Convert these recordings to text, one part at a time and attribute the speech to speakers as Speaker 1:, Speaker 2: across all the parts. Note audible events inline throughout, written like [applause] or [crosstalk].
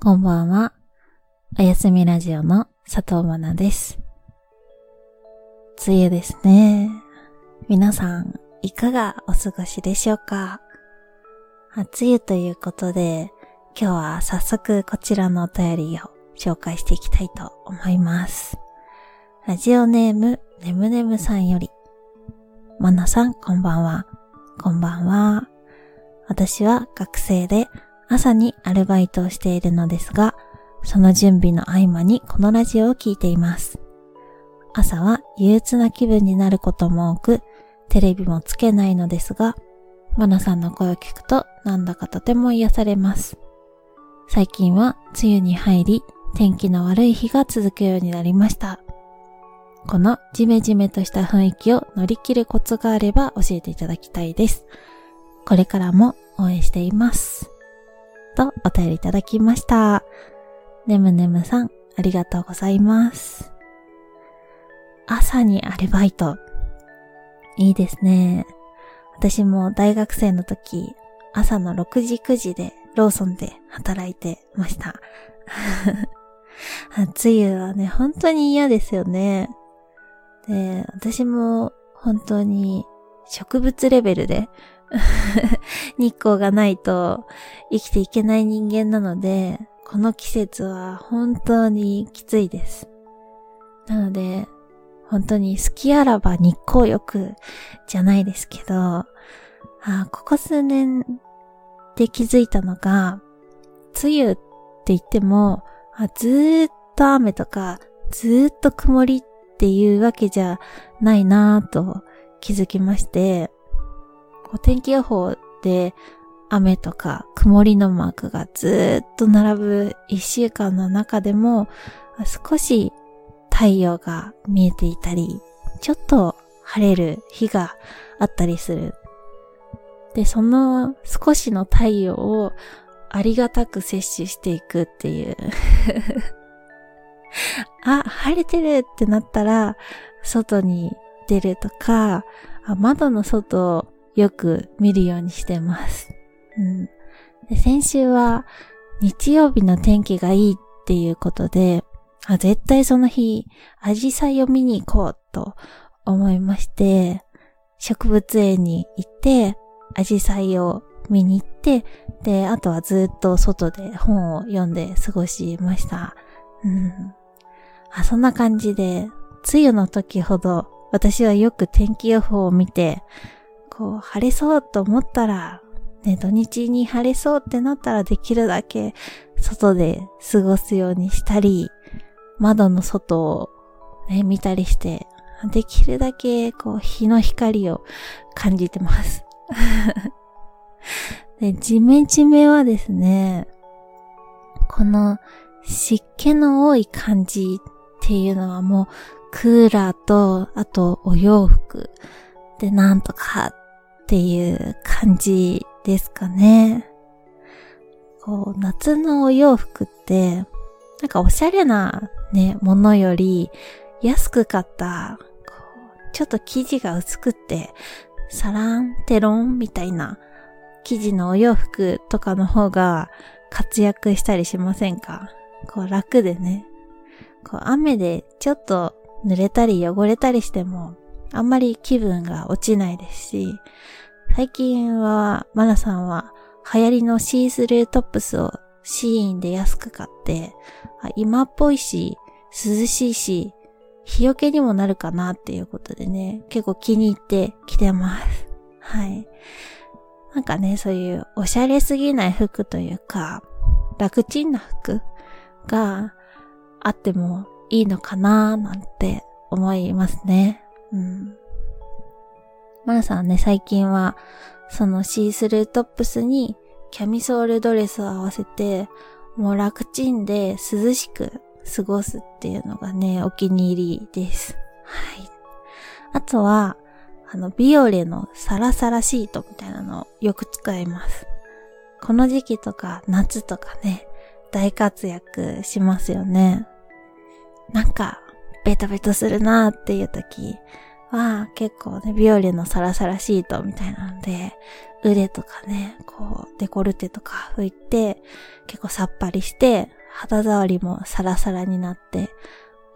Speaker 1: こんばんは。おやすみラジオの佐藤まなです。梅雨ですね。皆さん、いかがお過ごしでしょうか？梅雨ということで、今日は早速こちらのお便りを紹介していきたいと思います。ラジオネーム、ねむねむさんより。まなさん、こんばんは。こんばんは。私は学生で朝にアルバイトをしているのですが、その準備の合間にこのラジオを聴いています。朝は憂鬱な気分になることも多く、テレビもつけないのですが、マナさんの声を聞くとなんだかとても癒されます。最近は梅雨に入り、天気の悪い日が続くようになりました。このジメジメとした雰囲気を乗り切るコツがあれば教えていただきたいです。これからも応援しています。とお便りいただきました。ねむねむさん、ありがとうございます。朝にアルバイト。いいですね。私も大学生の時、朝の6時9時でローソンで働いてました。[laughs] 梅雨はね、本当に嫌ですよね。で、私も本当に植物レベルで [laughs] 日光がないと生きていけない人間なので、この季節は本当にきついです。なので、本当に好きあらば日光浴じゃないですけど、あここ数年で気づいたのが、梅雨って言っても、あずーっと雨とか、ずーっと曇りっていうわけじゃないなぁと気づきまして、お天気予報で雨とか曇りのマークがずっと並ぶ一週間の中でも少し太陽が見えていたり、ちょっと晴れる日があったりする。で、その少しの太陽をありがたく摂取していくっていう [laughs] あ、晴れてるってなったら、外に出るとか、窓の外よく見るようにしてます。うん、で先週は日曜日の天気がいいっていうことで、あ絶対その日、アジサイを見に行こうと思いまして、植物園に行って、アジサイを見に行って、で、あとはずっと外で本を読んで過ごしました。うん。あ、そんな感じで、梅雨の時ほど私はよく天気予報を見て、こう、晴れそうと思ったら、ね、土日に晴れそうってなったらできるだけ外で過ごすようにしたり、窓の外をね、見たりして、できるだけこう日の光を感じてます。[laughs] で、ジメジメはですね、この湿気の多い感じっていうのはもうクーラーと、あとお洋服でなんとかっっていう感じですかね。こう、夏のお洋服って、なんかおしゃれなね、ものより安く買った、こう、ちょっと生地が薄くって、サランテロンみたいな生地のお洋服とかの方が活躍したりしませんか？こう楽でね。こう雨でちょっと濡れたり汚れたりしてもあんまり気分が落ちないですし、最近はマナさんは流行りのシースルートップスをシーンで安く買って、今っぽいし、涼しいし、日よけにもなるかなっていうことでね、結構気に入って着てます。[laughs] はい。なんかね、そういうおしゃれすぎない服というか、楽ちんな服があってもいいのかなーなんて思いますね。うん。マナさんね、最近は、そのシースルートップスにキャミソールドレスを合わせて、もう楽ちんで涼しく過ごすっていうのがね、お気に入りです。はい。あとは、あの、ビオレのサラサラシートみたいなのをよく使います。この時期とか夏とかね、大活躍しますよね。なんか、ベタベタするなっていう時は、結構ね、ビオレのサラサラシートみたいなので、腕とかね、こう、デコルテとか拭いて、結構さっぱりして、肌触りもサラサラになって、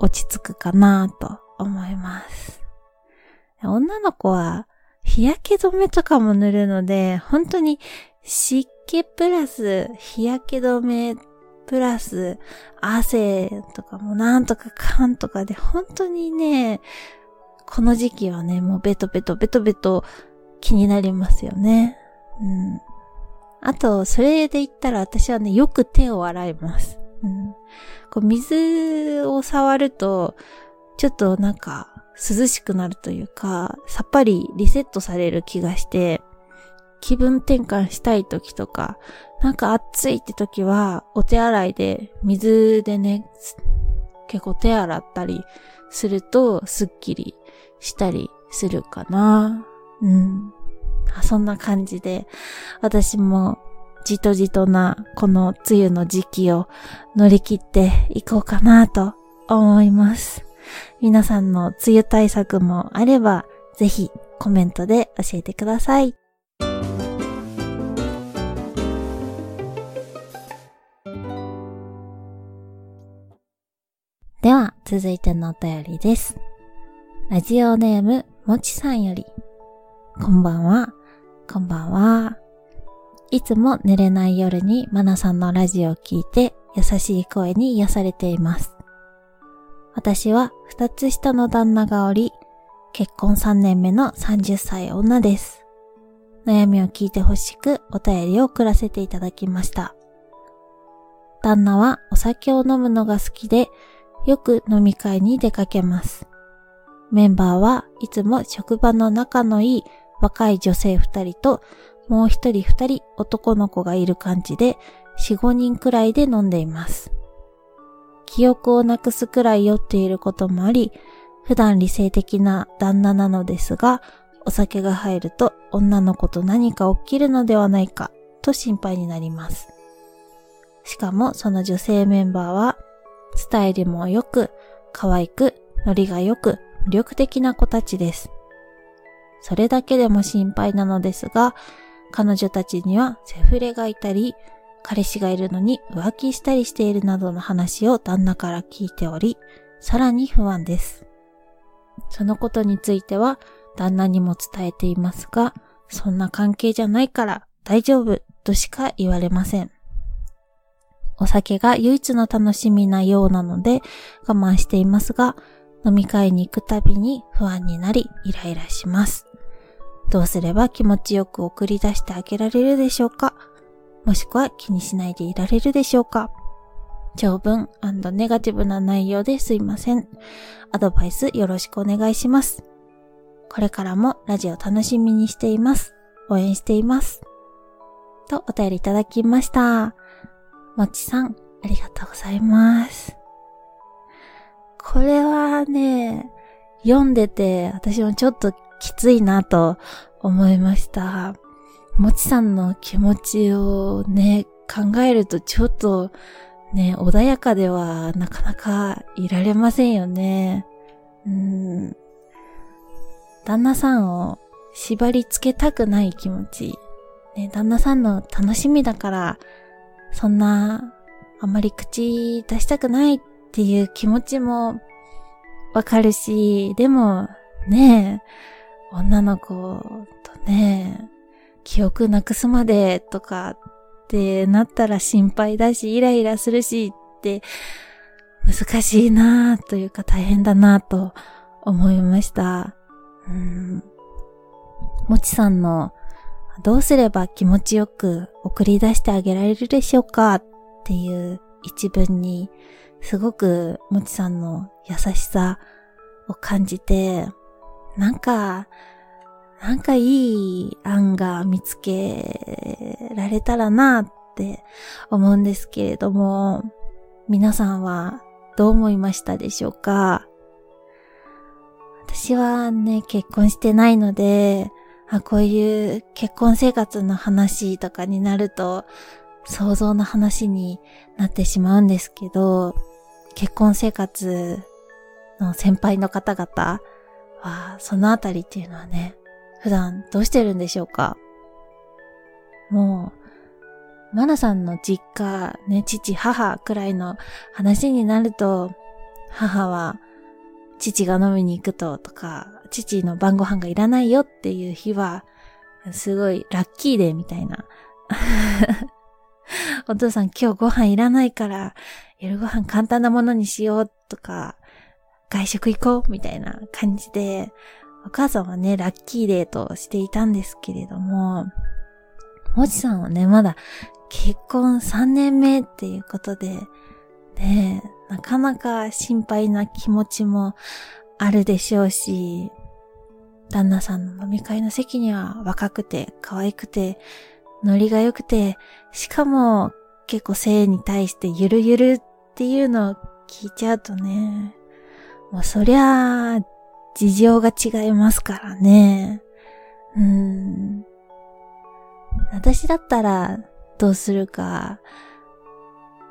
Speaker 1: 落ち着くかなと思います。女の子は日焼け止めとかも塗るので、本当に湿気プラス日焼け止めプラス汗とかもなんとかかんとかで本当にね、この時期はね、もうベトベトベトベト気になりますよね。うん。あと、それで言ったら私はね、よく手を洗います。うん。こう水を触ると、ちょっとなんか涼しくなるというか、さっぱりリセットされる気がして、気分転換したい時とか、なんか暑いって時は、お手洗いで水でね、結構手洗ったりすると、すっきりしたりするかな。うん。そんな感じで、私もじとじとなこの梅雨の時期を乗り切っていこうかなと思います。皆さんの梅雨対策もあれば、ぜひコメントで教えてください。続いてのお便りです。ラジオネーム、もちさんより。こんばんは。こんばんは。いつも寝れない夜にマナさんのラジオを聞いて優しい声に癒されています。私は二つ下の旦那がおり、結婚3年目の30歳女です。悩みを聞いてほしくお便りを送らせていただきました。旦那はお酒を飲むのが好きで、よく飲み会に出かけます。メンバーはいつも職場の仲のいい若い女性二人ともう一人二人男の子がいる感じで、四五人くらいで飲んでいます。記憶をなくすくらい酔っていることもあり、普段理性的な旦那なのですが、お酒が入ると女の子と何か起きるのではないかと心配になります。しかもその女性メンバーは、スタイルも良く、可愛く、ノリが良く、魅力的な子たちです。それだけでも心配なのですが、彼女たちにはセフレがいたり、彼氏がいるのに浮気したりしているなどの話を旦那から聞いており、さらに不安です。そのことについては旦那にも伝えていますが、そんな関係じゃないから大丈夫としか言われません。お酒が唯一の楽しみなようなので我慢していますが、飲み会に行くたびに不安になりイライラします。どうすれば気持ちよく送り出してあげられるでしょうか？もしくは気にしないでいられるでしょうか？長文ネガティブな内容ですいません。アドバイスよろしくお願いします。これからもラジオ楽しみにしています。応援しています。とお便りいただきました。もちさん、ありがとうございます。これはね、読んでて私もちょっときついなと思いました。もちさんの気持ちをね、考えるとちょっとね、穏やかではなかなかいられませんよね。うん。旦那さんを縛り付けたくない気持ち。ね、旦那さんの楽しみだから、そんな、あんまり口出したくないっていう気持ちもわかるし、でも、ね女の子とね、記憶なくすまでとかってなったら心配だし、イライラするしって難しいなぁというか大変だなぁと思いました。うん。もちさんのどうすれば気持ちよく送り出してあげられるでしょうか？っていう一文にすごくもちさんの優しさを感じて、なんか、なんかいい案が見つけられたらなって思うんですけれども、皆さんはどう思いましたでしょうか？私はね、結婚してないので、あこういう結婚生活の話とかになると、想像の話になってしまうんですけど、結婚生活の先輩の方々は、そのあたりっていうのはね、普段どうしてるんでしょうか？もう、マナさんの実家、ね、父、母くらいの話になると、母は、父が飲みに行くと、とか、父の晩ご飯がいらないよっていう日は、すごいラッキーデーみたいな。[laughs] お父さん今日ご飯いらないから、夜ご飯簡単なものにしようとか、外食行こうみたいな感じで、お母さんはね、ラッキーデーとしていたんですけれども、もちさんはね、まだ結婚3年目っていうことで、ねえ、なかなか心配な気持ちもあるでしょうし、旦那さんの飲み会の席には若くて可愛くて、ノリが良くて、しかも結構性に対してゆるゆるっていうのを聞いちゃうとね、もうそりゃあ、事情が違いますからね。うん。私だったらどうするか、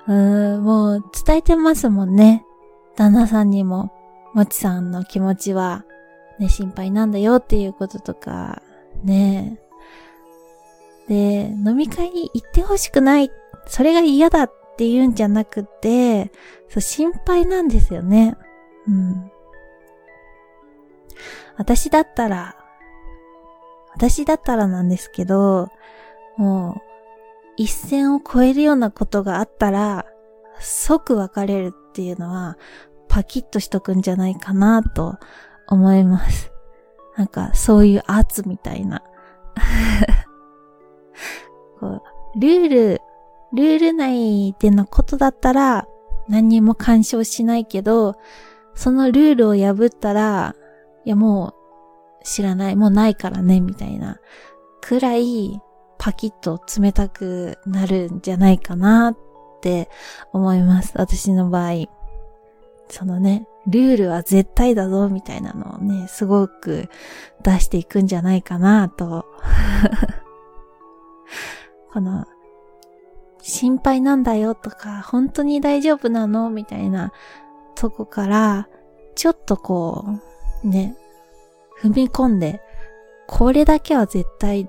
Speaker 1: うーん、もう伝えてますもんね。旦那さんにも、もちさんの気持ちは、ね、心配なんだよっていうこととか、ね。で、飲み会に行ってほしくない、それが嫌だって言うんじゃなくて、そう、心配なんですよね。うん。私だったら、私だったらなんですけど、もう、一線を越えるようなことがあったら、即別れるっていうのは、パキッとしとくんじゃないかなと思います。なんか、そういう圧みたいな。[laughs] こうルール、ルール内でのことだったら、何にも干渉しないけど、そのルールを破ったら、いやもう知らない、もうないからね、みたいなくらいパキッと冷たくなるんじゃないかなって思います。私の場合。そのね、ルールは絶対だぞ、みたいなのをね、すごく出していくんじゃないかなと。[laughs] この、心配なんだよとか、本当に大丈夫なのみたいなとこから、ちょっとこう、ね、踏み込んで、これだけは絶対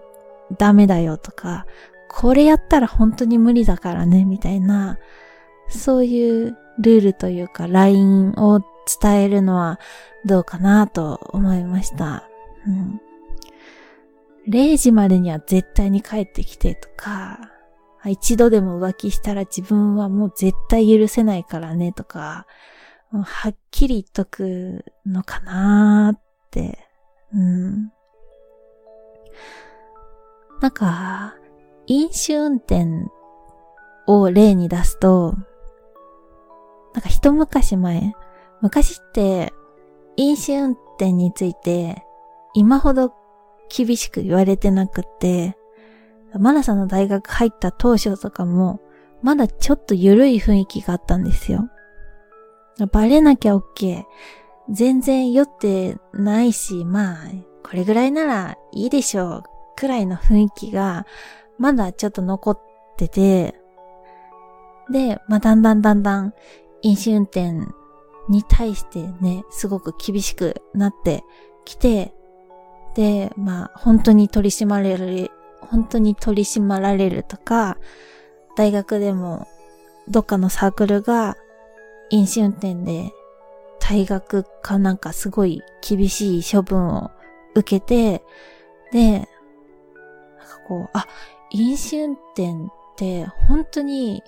Speaker 1: ダメだよとか、これやったら本当に無理だからね、みたいな、そういうルールというか、ラインを伝えるのはどうかなと思いました。うん。0時までには絶対に帰ってきてとか、一度でも浮気したら自分はもう絶対許せないからねとか、はっきり言っとくのかなーって、うん。なんか、飲酒運転を例に出すと、なんか一昔前、昔って飲酒運転について今ほど厳しく言われてなくって、マナさんの大学入った当初とかも、まだちょっと緩い雰囲気があったんですよ。バレなきゃ OK。全然酔ってないし、まあ、これぐらいならいいでしょう。くらいの雰囲気が、まだちょっと残ってて、で、まあ、だんだんだんだん飲酒運転に対してね、すごく厳しくなってきて、で、まあ、本当に取り締まれる、本当に取り締まられるとか、大学でもどっかのサークルが飲酒運転で退学かなんかすごい厳しい処分を受けて、で、こう、あ、飲酒運転って本当に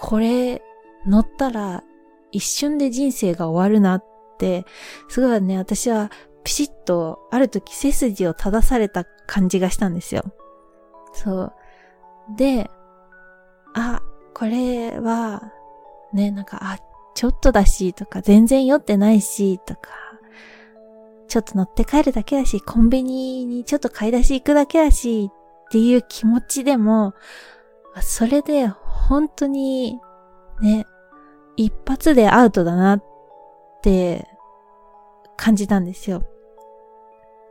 Speaker 1: これ乗ったら一瞬で人生が終わるなって、すごいね、私はピシッとある時背筋を正された感じがしたんですよ。そう。で、あ、これは、ね、なんか、あ、ちょっとだし、とか、全然酔ってないし、とか、ちょっと乗って帰るだけだし、コンビニにちょっと買い出し行くだけだし、っていう気持ちでも、それで本当に、ね、一発でアウトだなって感じたんですよ。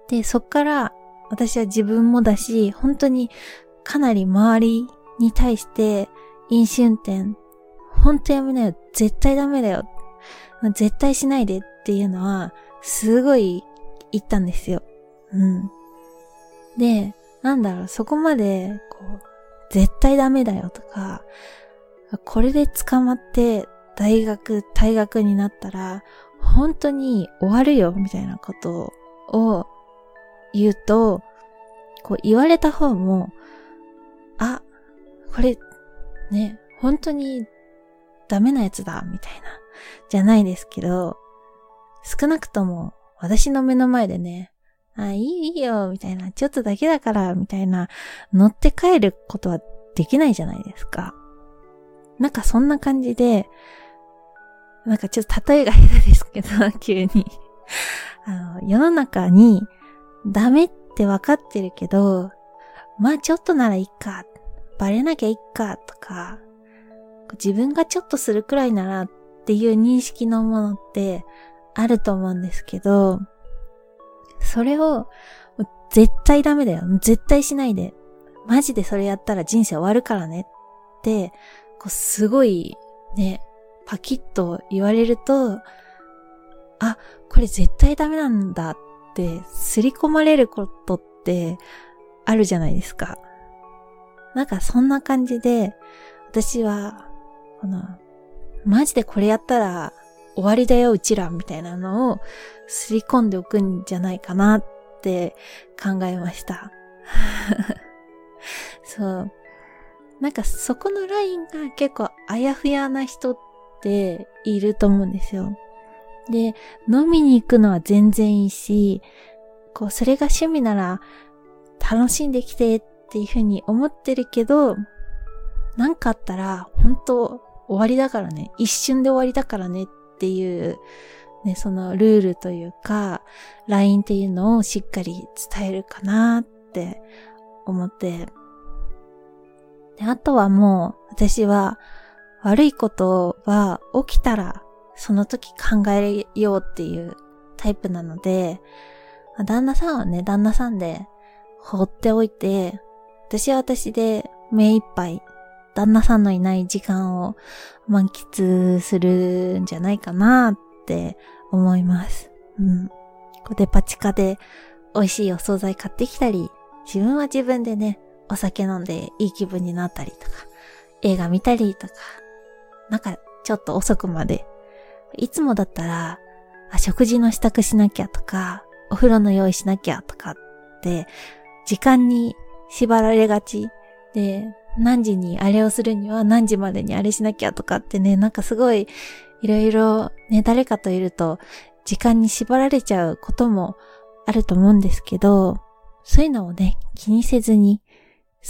Speaker 1: で、そっから私は自分もだし、本当にかなり周りに対して飲酒運転、本当やめなよ、絶対ダメだよ、絶対しないでっていうのは、すごい言ったんですよ。うん。で、なんだろう、そこまで、こう、絶対ダメだよとか、これで捕まって大学、退学になったら、本当に終わるよ、みたいなことを言うと、こう言われた方も、あ、これ、ね、本当にダメなやつだ、みたいな、じゃないですけど、少なくとも私の目の前でね、あ、いいいいよ、みたいな、ちょっとだけだから、みたいな、乗って帰ることはできないじゃないですか。なんかそんな感じで、なんかちょっと例えが下手ですけど、[laughs] 急にあの、世の中にダメって分かってるけど、まあちょっとならいいか、バレなきゃいいか、とか、自分がちょっとするくらいならっていう認識のものってあると思うんですけど、それを絶対ダメだよ。絶対しないで。マジでそれやったら人生終わるからねって、こうすごいね、パキッと言われると、あ、これ絶対ダメなんだってすり込まれることってあるじゃないですか。なんかそんな感じで、私は、この、マジでこれやったら終わりだよ、うちら、みたいなのをすり込んでおくんじゃないかなって考えました。[laughs] そう。なんかそこのラインが結構あやふやな人っていると思うんですよ。で、飲みに行くのは全然いいし、こう、それが趣味なら楽しんできてっていうふうに思ってるけど、なんかあったら本当終わりだからね、一瞬で終わりだからねっっていう、ね、そのルールというか、LINE っていうのをしっかり伝えるかなって思って、で、あとはもう私は悪いことは起きたらその時考えようっていうタイプなので、旦那さんはね、旦那さんで放っておいて、私は私で目いっぱい旦那さんのいない時間を満喫するんじゃないかなって思います。うん。こデパ地下で美味しいお惣菜買ってきたり、自分は自分でね、お酒飲んでいい気分になったりとか、映画見たりとか、なんかちょっと遅くまで、いつもだったら、あ、食事の支度しなきゃとか、お風呂の用意しなきゃとかって、時間に縛られがちで、何時にあれをするには何時までにあれしなきゃとかってね、なんかすごいいろいろね、誰かといると時間に縛られちゃうこともあると思うんですけど、そういうのをね、気にせずに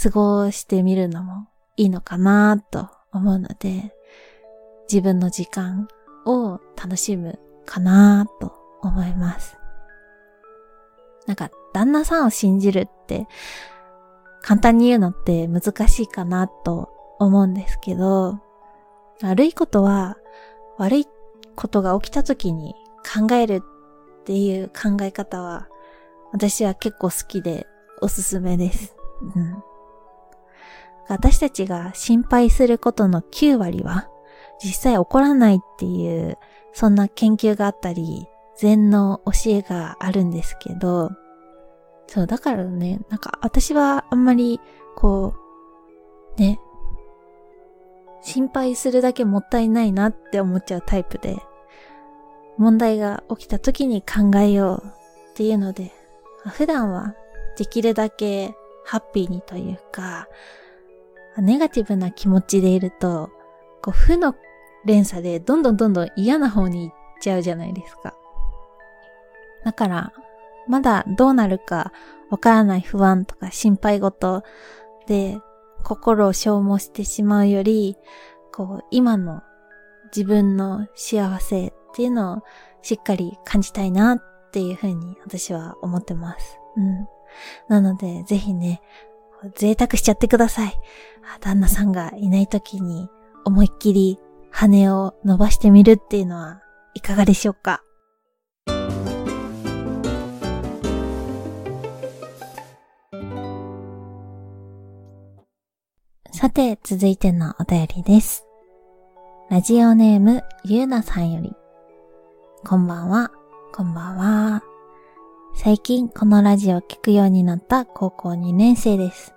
Speaker 1: 過ごしてみるのもいいのかなと思うので、自分の時間を楽しむかなと思います。なんか、旦那さんを信じるって簡単に言うのって難しいかなと思うんですけど、悪いことは悪いことが起きた時に考えるっていう考え方は私は結構好きでおすすめです。うん、私たちが心配することの9割は実際起こらないっていうそんな研究があったり禅の教えがあるんですけど、そう、だからね、なんか私はあんまり、こう、ね、心配するだけもったいないなって思っちゃうタイプで、問題が起きた時に考えようっていうので、普段はできるだけハッピーにというか、ネガティブな気持ちでいると、こう負の連鎖でどんどんどんどん嫌な方に行っちゃうじゃないですか。だから、まだどうなるかわからない不安とか心配事で心を消耗してしまうより、こう、今の自分の幸せっていうのをしっかり感じたいなっていうふうに私は思ってます。うん。なので、ぜひね、贅沢しちゃってください。旦那さんがいない時に思いっきり羽を伸ばしてみるっていうのはいかがでしょうか？さて、続いてのお便りです。ラジオネーム、ゆうなさんより。こんばんは、こんばんは。最近このラジオを聞くようになった高校2年生です。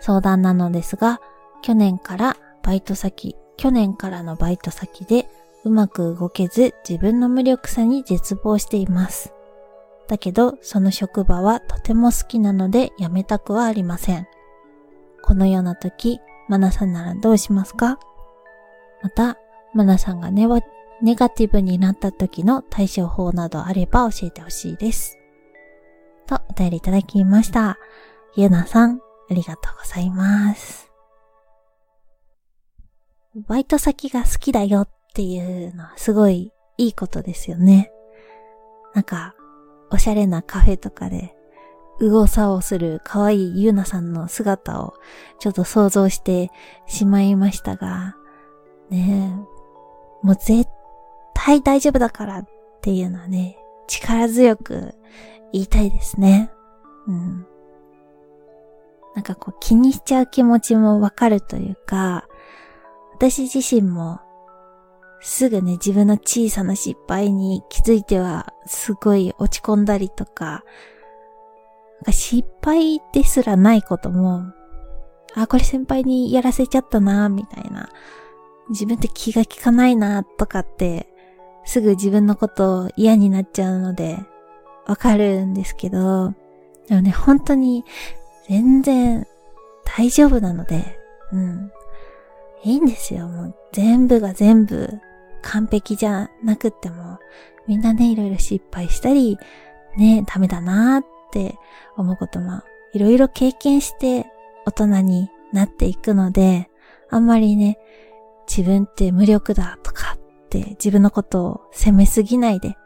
Speaker 1: 相談なのですが、去年からバイト先、去年からのバイト先でうまく動けず自分の無力さに絶望しています。だけど、その職場はとても好きなので辞めたくはありません。このような時、マナさんならどうしますか？また、マナさんがネネガティブになった時の対処法などあれば教えてほしいです。と、お便りいただきました。ゆなさん、ありがとうございます。バイト先が好きだよっていうのはすごいいいことですよね。なんか、おしゃれなカフェとかで、うごさをする可愛いゆうなさんの姿をちょっと想像してしまいましたが、ねえ、もう絶対大丈夫だからっていうのはね、力強く言いたいですね。うん。なんかこう気にしちゃう気持ちもわかるというか、私自身もすぐね、自分の小さな失敗に気づいては、すごい落ち込んだりとか、失敗ですらないことも、あ、これ先輩にやらせちゃったな、みたいな。自分って気が利かないな、とかって、すぐ自分のこと嫌になっちゃうので、わかるんですけど、でもね、本当に全然大丈夫なので、うん。いいんですよ。もう全部が全部完璧じゃなくっても、みんなね、いろいろ失敗したり、ね、ダメだなーっって思うことも、いろいろ経験して大人になっていくので、あんまりね、自分って無力だとかって自分のことを責めすぎないで、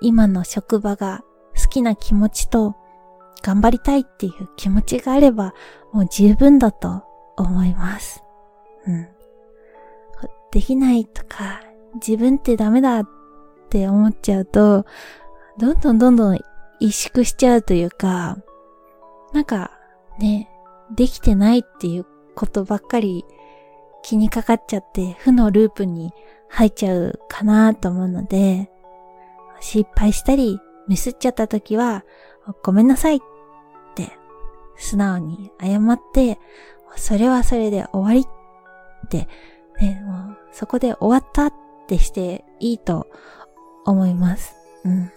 Speaker 1: 今の職場が好きな気持ちと頑張りたいっていう気持ちがあればもう十分だと思います。うん。できないとか、自分ってダメだって思っちゃうと、どんどんどんどん萎縮しちゃうというか、なんかね、できてないっていうことばっかり気にかかっちゃって負のループに入っちゃうかなと思うので、失敗したりミスっちゃった時は、ごめんなさいって素直に謝って、それはそれで終わりってね、もうそこで終わったってしていいと思います。うん。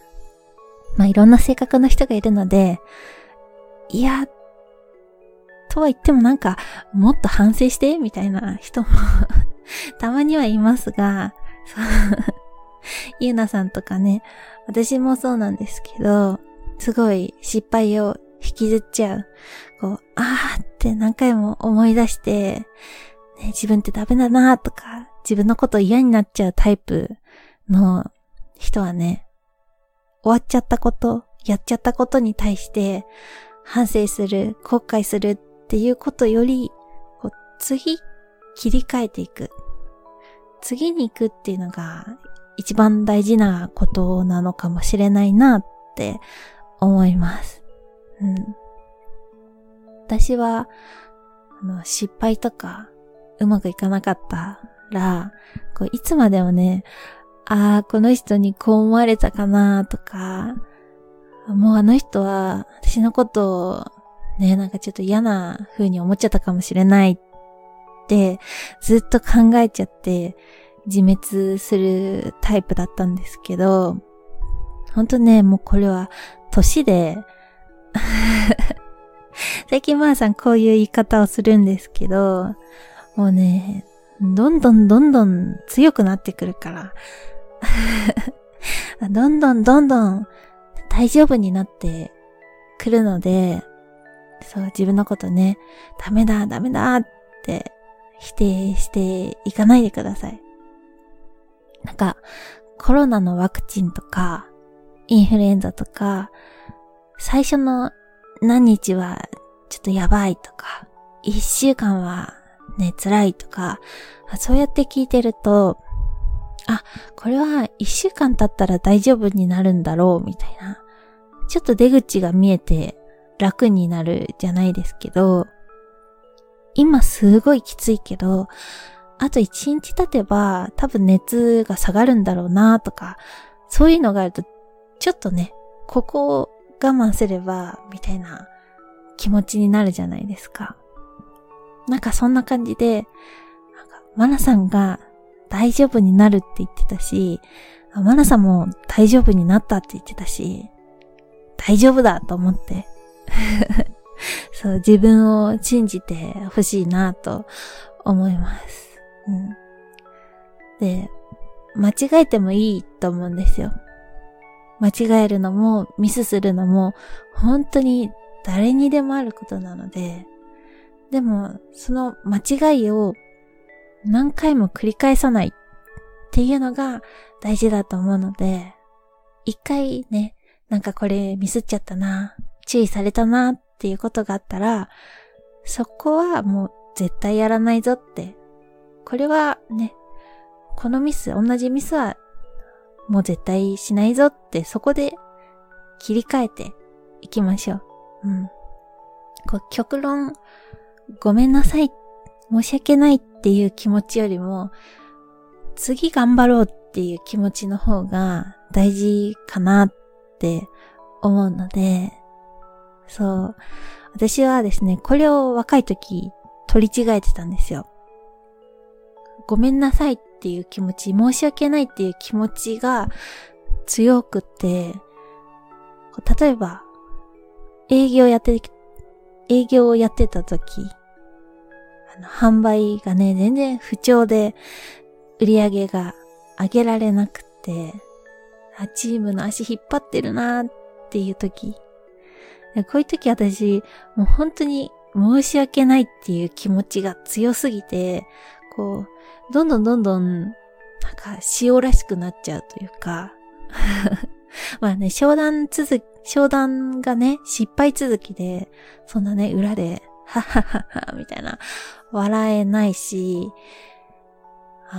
Speaker 1: まあいろんな性格の人がいるので、いや、とは言ってもなんか、もっと反省してみたいな人も [laughs] たまにはいますが、そうゆうなさんとかね、私もそうなんですけど、すごい失敗を引きずっちゃう。こう、あーって何回も思い出して、ね、自分ってダメだなーとか、自分のこと嫌になっちゃうタイプの人はね、終わっちゃったこと、やっちゃったことに対して反省する、後悔するっていうことより、こう次、切り替えていく。次に行くっていうのが一番大事なことなのかもしれないなって思います。うん。私は、あの、失敗とかうまくいかなかったら、こういつまでもね、ああ、この人にこう思われたかなとか、もうあの人は私のことをね、なんかちょっと嫌な風に思っちゃったかもしれないってずっと考えちゃって自滅するタイプだったんですけど、ほんとね、もうこれは年で [laughs] 最近まーさんこういう言い方をするんですけど、もうね、どんどんどんどん強くなってくるから。[laughs] どんどんどんどん大丈夫になってくるので、そう、自分のことね、ダメだ、ダメだって否定していかないでください。なんか、コロナのワクチンとか、インフルエンザとか、最初の何日はちょっとやばいとか、一週間はね、辛いとか、そうやって聞いてると、あ、これは一週間経ったら大丈夫になるんだろう、みたいな。ちょっと出口が見えて楽になるじゃないですけど、今すごいきついけど、あと一日経てば多分熱が下がるんだろうなとか、そういうのがあると、ちょっとね、ここを我慢すれば、みたいな気持ちになるじゃないですか。なんかそんな感じで、なんかマナさんが大丈夫になるって言ってたし、マナさんも大丈夫になったって言ってたし、大丈夫だと思って [laughs] そう、自分を信じてほしいなと思います。うん。で、間違えてもいいと思うんですよ。間違えるのもミスするのも本当に誰にでもあることなので、でもその間違いを何回も繰り返さないっていうのが大事だと思うので、一回ね、なんかこれミスっちゃったな、注意されたなっていうことがあったら、そこはもう絶対やらないぞって。これはね、このミス、同じミスはもう絶対しないぞってそこで切り替えていきましょう。うん。こう極論、ごめんなさい、申し訳ないっていう気持ちよりも、次頑張ろうっていう気持ちの方が大事かなって思うので、そう。私はですね、これを若い時取り違えてたんですよ。ごめんなさいっていう気持ち、申し訳ないっていう気持ちが強くて、例えば、営業やって、営業をやってた時、販売がね、全然不調で、売り上げが上げられなくて、あ、チームの足引っ張ってるなっていう時、こういう時私、もう本当に申し訳ないっていう気持ちが強すぎて、こう、どんどんどんどん、なんか、塩らしくなっちゃうというか、[laughs] まあね、商談続き、商談がね、失敗続きで、そんなね、裏で、はははは、みたいな、笑えないし、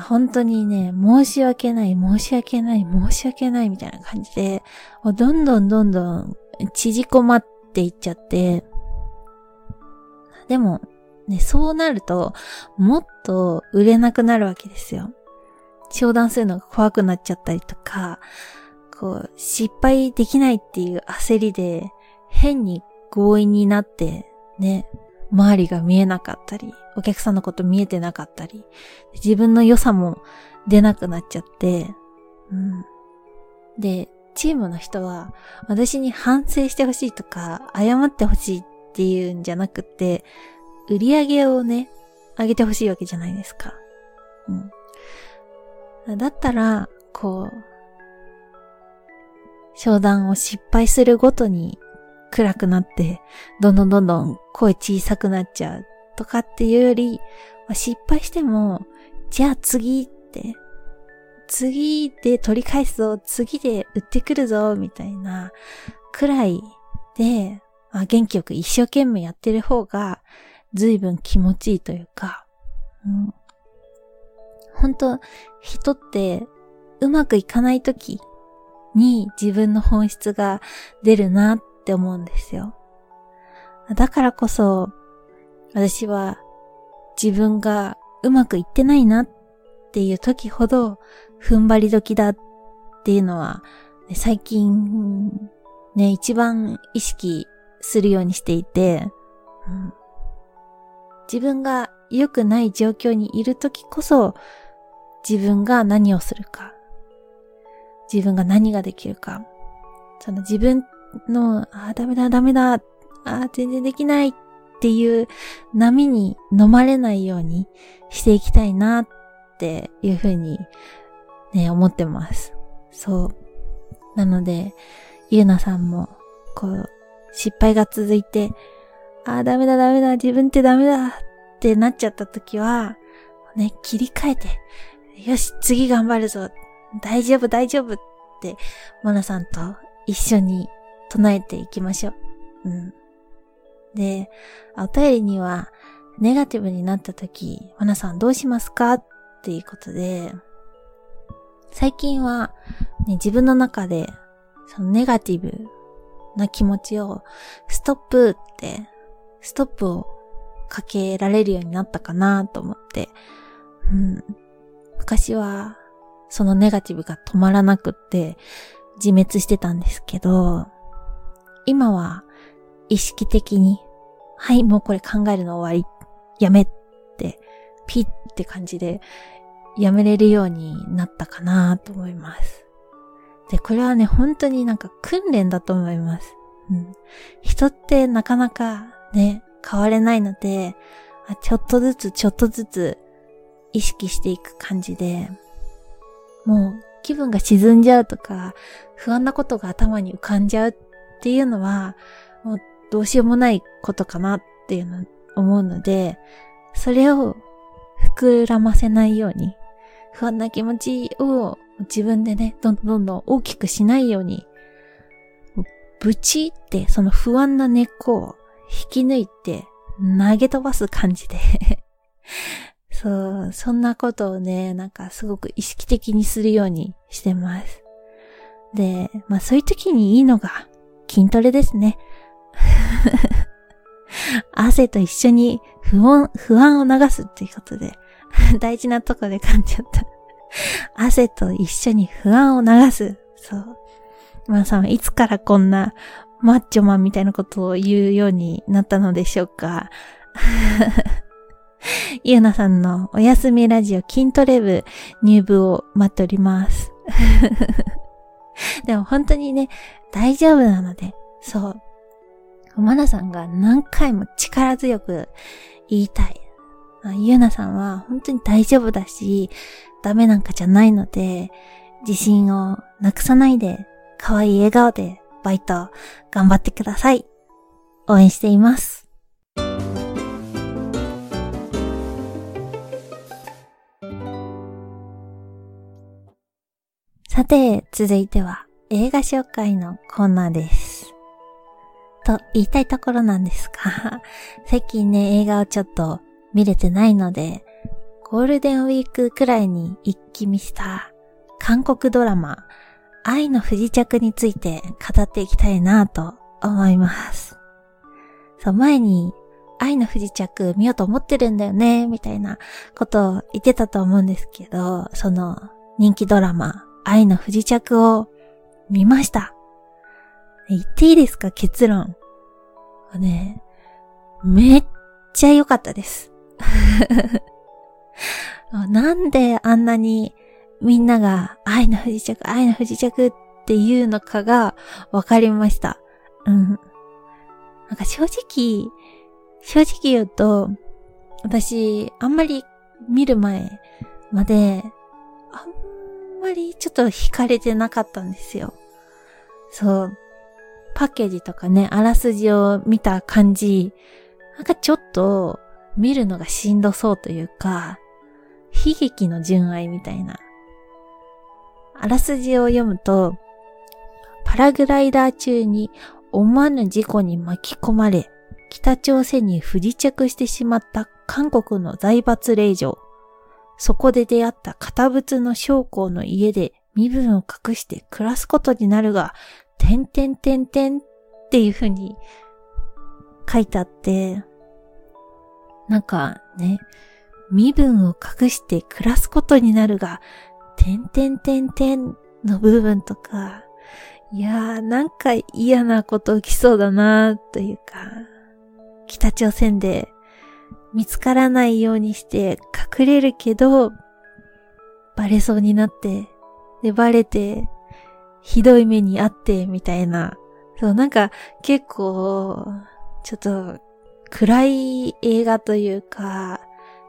Speaker 1: 本当にね、申し訳ない、申し訳ない、申し訳ない、みたいな感じで、どんどんどんどん縮こまっていっちゃって、でも、ね、そうなると、もっと売れなくなるわけですよ。商談するのが怖くなっちゃったりとか、こう、失敗できないっていう焦りで、変に強引になって、ね、周りが見えなかったり、お客さんのこと見えてなかったり、自分の良さも出なくなっちゃって、うん。で、チームの人は、私に反省してほしいとか、謝ってほしいっていうんじゃなくて、売り上げをね、上げてほしいわけじゃないですか。うん。だったら、こう、商談を失敗するごとに暗くなって、どんどんどんどん声小さくなっちゃうとかっていうより、まあ、失敗しても、じゃあ次って、次で取り返すぞ、次で売ってくるぞ、みたいなくらいで、まあ、元気よく一生懸命やってる方が、随分気持ちいいというか、うん。本当人ってうまくいかない時に自分の本質が出るなっって思うんですよ。だからこそ、私は自分がうまくいってないなっていう時ほど踏ん張り時だっていうのは、最近ね、一番意識するようにしていて、うん、自分が良くない状況にいる時こそ、自分が何をするか、自分が何ができるか、その自分の、あ、ダメだ、ダメだ、あ、全然できないっていう波に飲まれないようにしていきたいなっていうふうにね、思ってます。そう。なので、ゆうなさんも、こう、失敗が続いて、ああ、ダメだダメだ、自分ってダメだってなっちゃった時は、ね、切り替えて、よし、次頑張るぞ。大丈夫、大丈夫って、モナさんと一緒に唱えていきましょう。うん。で、お便りには、ネガティブになった時、モナさんどうしますか？っていうことで、最近は、ね、自分の中で、そのネガティブな気持ちを、ストップって、ストップをかけられるようになったかなと思って、うん。昔は、そのネガティブが止まらなくって、自滅してたんですけど、今は意識的に、はい、もうこれ考えるの終わり、やめって、ピッって感じでやめれるようになったかなと思います。で、これはね、本当になんか訓練だと思います。うん。人ってなかなかね、変われないので、ちょっとずつちょっとずつ意識していく感じで、もう気分が沈んじゃうとか、不安なことが頭に浮かんじゃうっっていうのは、もうどうしようもないことかなっていうの思うので、それを膨らませないように、不安な気持ちを自分でね、どんどんどんどん大きくしないように、ぶちってその不安な根っこを引き抜いて投げ飛ばす感じで [laughs] そう、そんなことをね、なんかすごく意識的にするようにしてます。で、まあそういう時にいいのが筋トレですね。[laughs] 汗と一緒に不安、不安を流すっていうことで、[laughs] 大事なとこで噛んじゃった。[laughs] 汗と一緒に不安を流す。そう。まあさん、いつからこんなマッチョマンみたいなことを言うようになったのでしょうか。ゆうなさんのおやすみラジオ筋トレ部入部を待っております。でも本当にね、大丈夫なので、そう。マナさんが何回も力強く言いたい。ゆうなさんは本当に大丈夫だし、ダメなんかじゃないので、自信をなくさないで、可愛い笑顔でバイト頑張ってください。応援しています。さて、続いては映画紹介のコーナーです。と言いたいところなんですが、[laughs] 最近ね、映画をちょっと見れてないので、ゴールデンウィークくらいに一気見した韓国ドラマ、愛の不時着について語っていきたいなと思います。そう、前に愛の不時着見ようと思ってるんだよね、みたいなことを言ってたと思うんですけど、その人気ドラマ、愛の不時着を見ました。言っていいですか？結論。ね、めっちゃ良かったです。[laughs] なんであんなにみんなが愛の不時着、愛の不時着っていうのかが分かりました。うん。なんか正直、正直言うと、私、あんまり見る前まで、あんんまりちょっと惹かれてなかったんですよ。そう。パッケージとかね、あらすじを見た感じ、なんかちょっと見るのがしんどそうというか、悲劇の純愛みたいな。あらすじを読むと、パラグライダー中に思わぬ事故に巻き込まれ、北朝鮮に不時着してしまった韓国の財閥令嬢。そこで出会った堅物の将校の家で身分を隠して暮らすことになるが、てんてんてんてんっていう風に書いてあって、なんかね、身分を隠して暮らすことになるが、てんてんてんてんの部分とか、いやーなんか嫌なこと起きそうだなーというか、北朝鮮で見つからないようにして隠れるけど、バレそうになって、で、バレて、ひどい目にあって、みたいな。そう、なんか結構、ちょっと暗い映画というか、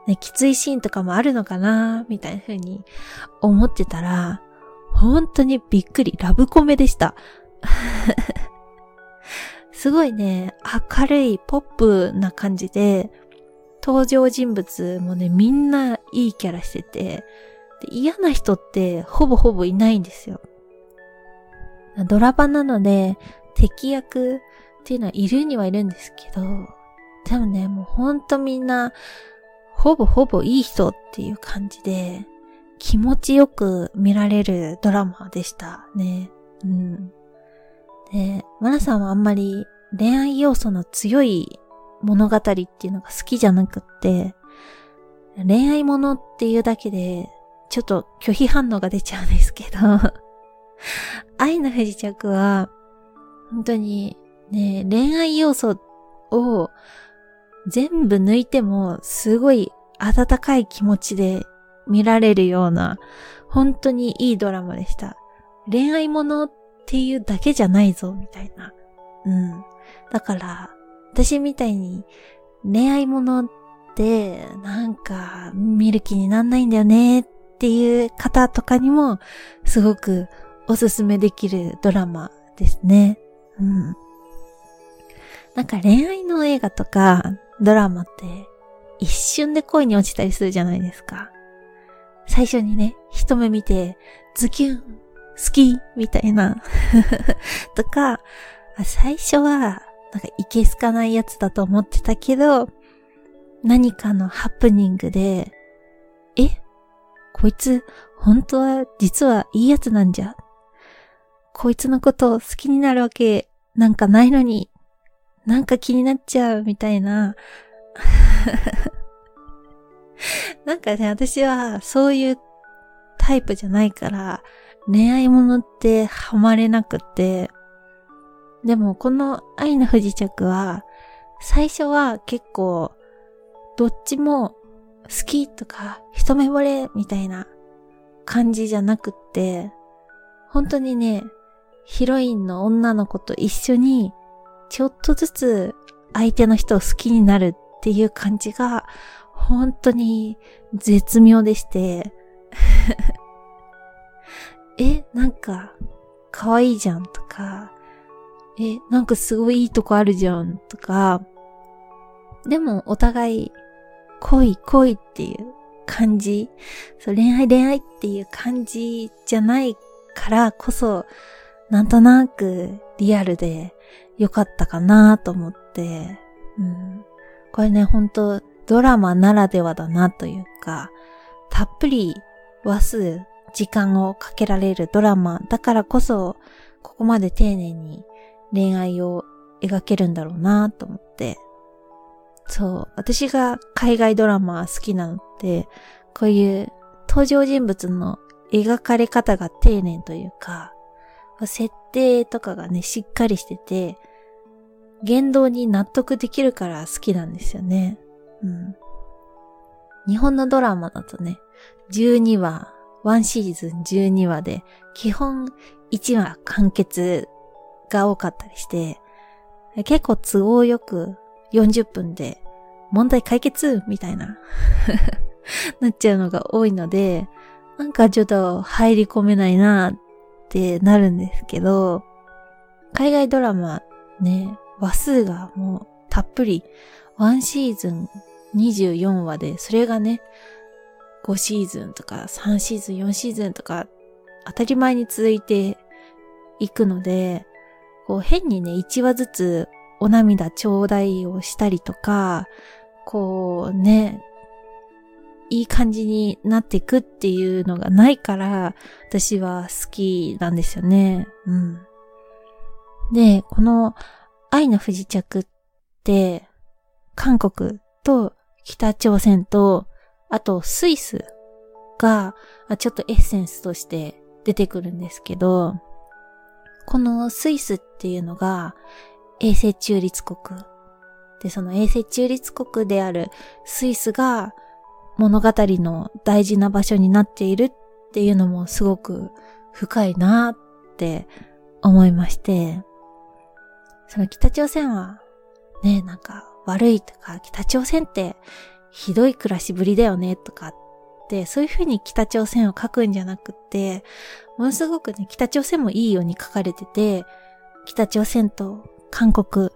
Speaker 1: ね、きついシーンとかもあるのかな、みたいな風に思ってたら、本当にびっくり、ラブコメでした。[laughs] すごいね、明るいポップな感じで、登場人物もね、みんないいキャラしてて、嫌な人ってほぼほぼいないんですよ。ドラマなので、敵役っていうのはいるにはいるんですけど、でもね、もうほんとみんな、ほぼほぼいい人っていう感じで、気持ちよく見られるドラマでしたね。うん。で、マナさんはあんまり恋愛要素の強い物語っていうのが好きじゃなくって、恋愛ものっていうだけで、ちょっと拒否反応が出ちゃうんですけど [laughs] 愛の不時着は、本当にね、恋愛要素を全部抜いてもすごい温かい気持ちで見られるような本当にいいドラマでした。恋愛ものっていうだけじゃないぞ、みたいな。うん。だから、私みたいに恋愛ものってなんか見る気になんないんだよねっていう方とかにもすごくおすすめできるドラマですね。うん。なんか恋愛の映画とかドラマって一瞬で恋に落ちたりするじゃないですか。最初にね、一目見て、ズキュン、好きみたいな [laughs] とか、最初は、なんかいけすかないやつだと思ってたけど、何かのハプニングで、え？こいつ、本当は、実はいいやつなんじゃ？こいつのことを好きになるわけなんかないのに、なんか気になっちゃうみたいな。[laughs] なんかね、私はそういうタイプじゃないから、恋愛ものってハマれなくて、でもこの愛の不時着は、最初は結構、どっちも好きとか一目惚れみたいな感じじゃなくって、本当にね、ヒロインの女の子と一緒に、ちょっとずつ相手の人を好きになるっていう感じが、本当に絶妙でして。[laughs] え、なんか、可愛いじゃんとか、え、なんかすごいいいとこあるじゃんとか、でもお互い恋恋っていう感じ、そう恋愛恋愛っていう感じじゃないからこそ、なんとなくリアルで良かったかなと思って、うん、これね、ほんとドラマならではだなというか、たっぷり話数、時間をかけられるドラマだからこそ、ここまで丁寧に恋愛を描けるんだろうなと思って。そう、私が海外ドラマ好きなのって、こういう登場人物の描かれ方が丁寧というか、設定とかがね、しっかりしてて、言動に納得できるから好きなんですよね。うん。日本のドラマだとね、12話、1シーズン12話で、基本1話完結が多かったりして、結構都合よく40分で問題解決みたいな [laughs] なっちゃうのが多いので、なんかちょっと入り込めないなってなるんですけど、海外ドラマね、話数がもうたっぷり、1シーズン24話で、それがね、5シーズンとか3シーズン、4シーズンとか当たり前に続いていくので、こう変にね、1話ずつお涙ちょうだいをしたりとか、こうね、いい感じになっていくっていうのがないから、私は好きなんですよね。うん。で、この愛の不時着って、韓国と北朝鮮と、あとスイスが、ちょっとエッセンスとして出てくるんですけど、このスイスっていうのが衛星中立国。で、その衛星中立国であるスイスが物語の大事な場所になっているっていうのもすごく深いなって思いまして、その北朝鮮はね、なんか悪いとか、北朝鮮ってひどい暮らしぶりだよねとかっ、そういうふうに北朝鮮を書くんじゃなくって、ものすごくね、北朝鮮もいいように書かれてて、北朝鮮と韓国、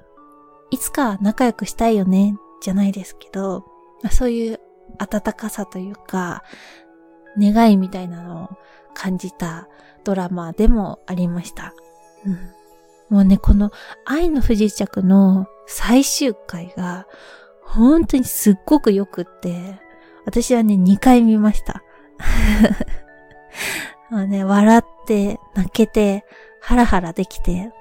Speaker 1: いつか仲良くしたいよね、じゃないですけど、そういう温かさというか、願いみたいなのを感じたドラマでもありました。うん、もうね、この愛の不時着の最終回が本当にすっごく良くって、私はね、2回見ました。[laughs] あね、笑って、泣けて、ハラハラできて、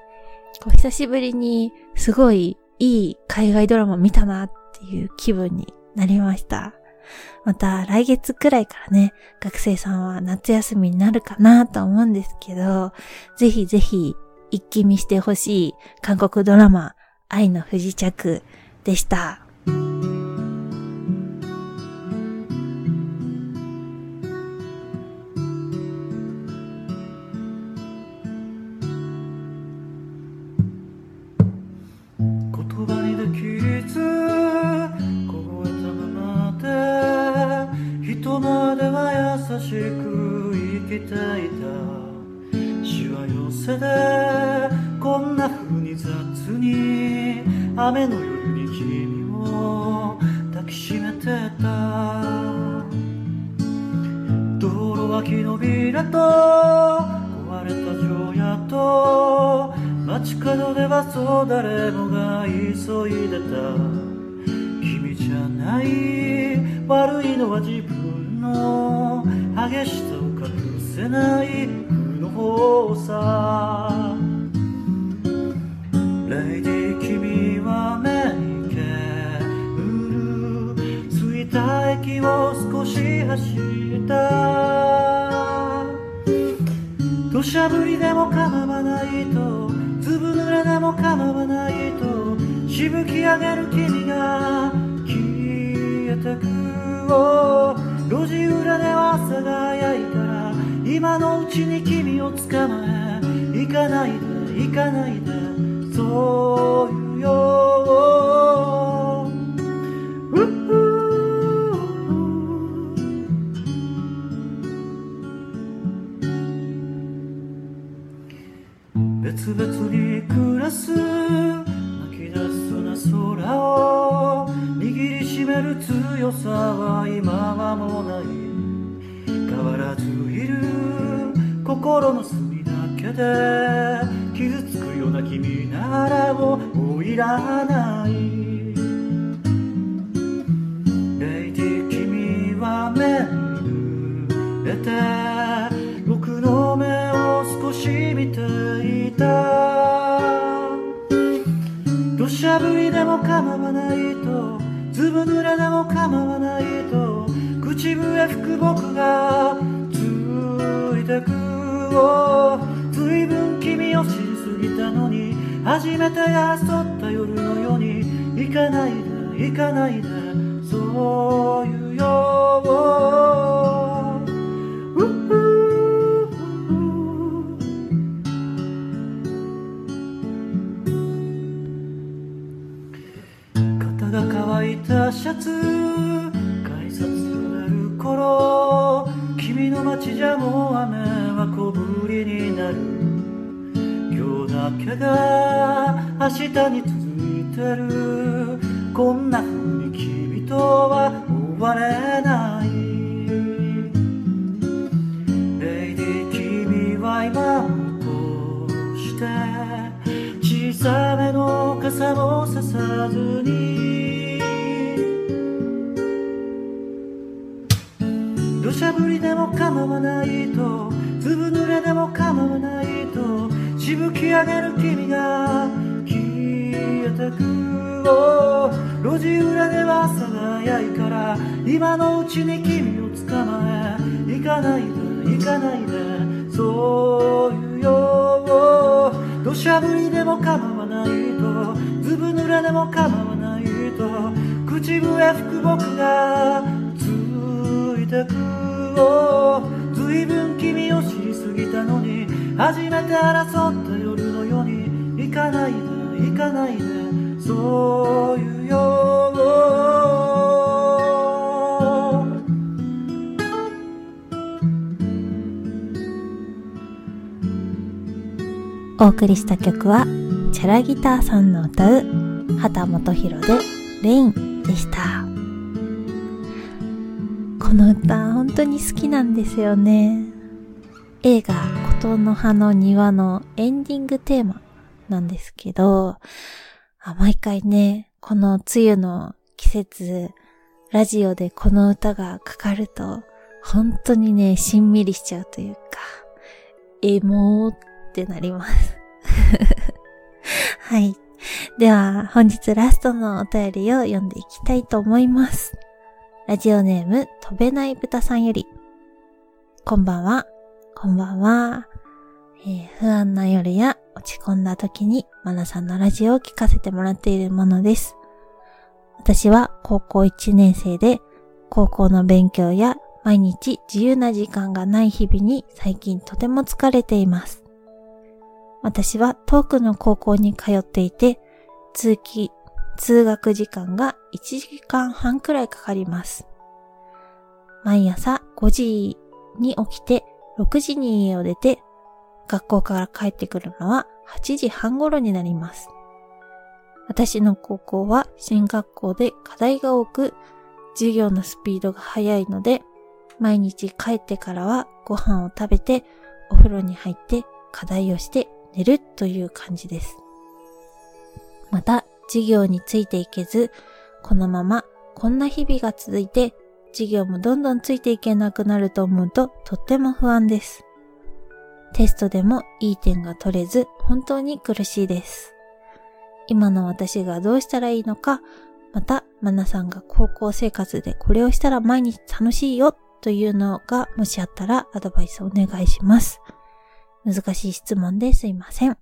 Speaker 1: こう久しぶりにすごいいい海外ドラマ見たなっていう気分になりました。また来月くらいからね、学生さんは夏休みになるかなと思うんですけど、ぜひぜひ一気見してほしい韓国ドラマ、愛の不時着でした。
Speaker 2: こんな風に雑に雨の夜に君を抱きしめてた。道路脇のビラと壊れた城屋と街角ではそう誰もが急いでた。君じゃない悪いのは自分の。激しさを隠せない。負の方さレイディ息を少し走った。土砂降りでも構わないとずぶ濡れでも構わないとしぶき上げる君が消えてく。路地裏では朝が早いから今のうちに君を捕まえ行かないで行かないでそういうよ別々に暮らす泣き出すな空を握りしめる強さは今はもうない。わらずいる心の隅だけで傷つくような君ならもういらない。レイディ君は目に濡れて僕の目を少し見ていた。土砂降りでも構わないとずぶ濡れでも構わないと口笛吹く僕がついてくずいぶん君を知りすぎたのに初めて争った夜のように行かないで行かないでそういうよう肩が乾いたシャツ君の街じゃもう雨は小降りになる。今日だけが明日に続いてる。こんな風に君とは終われない。レイディ君は今こうして小さめの傘もささずにしゃぶりでも構わないとずぶ濡れでも構わないとしぶき上げる君が消えてく路地裏では朝が早いから今のうちに君を捕まえ行かないで行かないでそういうよ土砂降りでも構わないとずぶ濡れでも構わないと口笛吹く僕がついてくずいぶん君を知りすぎたのに初めて争った夜のように行かないで行かないでそういうよ
Speaker 1: お送りした曲はチャラギターさんの歌う畑本博でレインでした。この歌本当に好きなんですよね。映画琴の葉の庭のエンディングテーマなんですけど、毎回ね、この梅雨の季節、ラジオでこの歌がかかると、本当にね、しんみりしちゃうというか、エモーってなります。[laughs] はい。では、本日ラストのお便りを読んでいきたいと思います。ラジオネーム、飛べない豚さんより。こんばんは。こんばんは。えー、不安な夜や落ち込んだ時にマナさんのラジオを聞かせてもらっているものです。私は高校1年生で高校の勉強や毎日自由な時間がない日々に最近とても疲れています。私は遠くの高校に通っていて通勤、通学時間が1時間半くらいかかります。毎朝5時に起きて6時に家を出て学校から帰ってくるのは8時半頃になります。私の高校は進学校で課題が多く、授業のスピードが速いので、毎日帰ってからはご飯を食べて、お風呂に入って課題をして寝るという感じです。また、授業についていけず、このままこんな日々が続いて、授業もどんどんついていけなくなると思うととっても不安です。テストでもいい点が取れず、本当に苦しいです。今の私がどうしたらいいのか、また、マナさんが高校生活でこれをしたら毎日楽しいよというのがもしあったらアドバイスお願いします。難しい質問ですいません。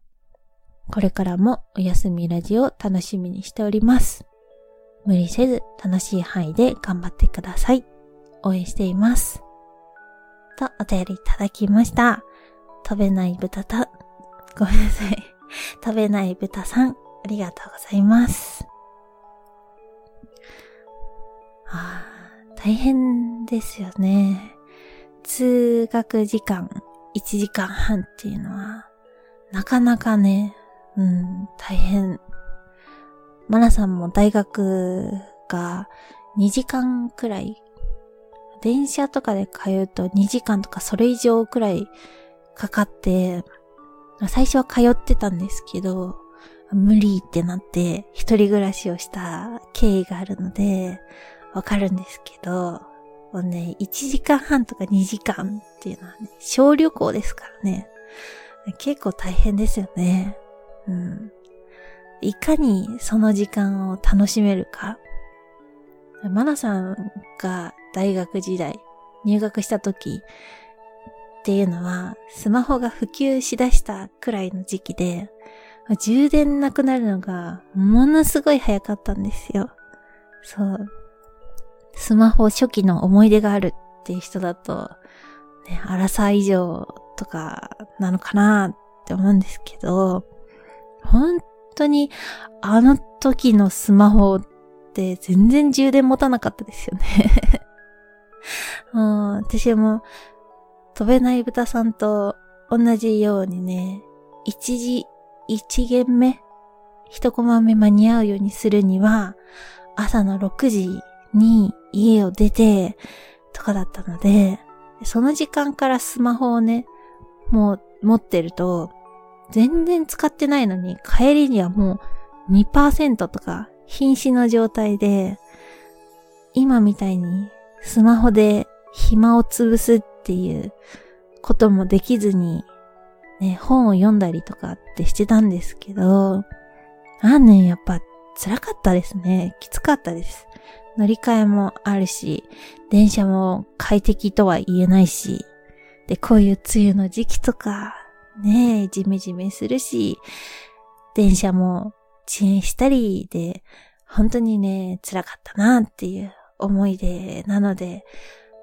Speaker 1: これからもおやすみラジオを楽しみにしております。無理せず楽しい範囲で頑張ってください。応援しています。とお便りいただきました。食べない豚た、ごめんなさい。[laughs] 食べない豚さん、ありがとうございます。あ大変ですよね。通学時間1時間半っていうのは、なかなかね、うん、大変。マナさんも大学が2時間くらい、電車とかで通うと2時間とかそれ以上くらいかかって、最初は通ってたんですけど、無理ってなって一人暮らしをした経緯があるので、わかるんですけど、もうね、1時間半とか2時間っていうのはね、小旅行ですからね。結構大変ですよね。うん。いかにその時間を楽しめるか。マナさんが大学時代、入学した時、っていうのは、スマホが普及しだしたくらいの時期で、充電なくなるのがものすごい早かったんですよ。そう。スマホ初期の思い出があるっていう人だと、ね、荒さ以上とかなのかなって思うんですけど、本当にあの時のスマホって全然充電持たなかったですよね。[laughs] うん、私も飛べない豚さんと同じようにね、一時、一限目、一コマ目間に合うようにするには、朝の6時に家を出て、とかだったので、その時間からスマホをね、もう持ってると、全然使ってないのに、帰りにはもう2%とか瀕死の状態で、今みたいにスマホで暇を潰すっていうこともできずに、ね、本を読んだりとかってしてたんですけど、あんねんやっぱ辛かったですね。きつかったです。乗り換えもあるし、電車も快適とは言えないし、で、こういう梅雨の時期とか、ねえ、じめじめするし、電車も遅延したりで、本当にね、辛かったなっていう思い出なので、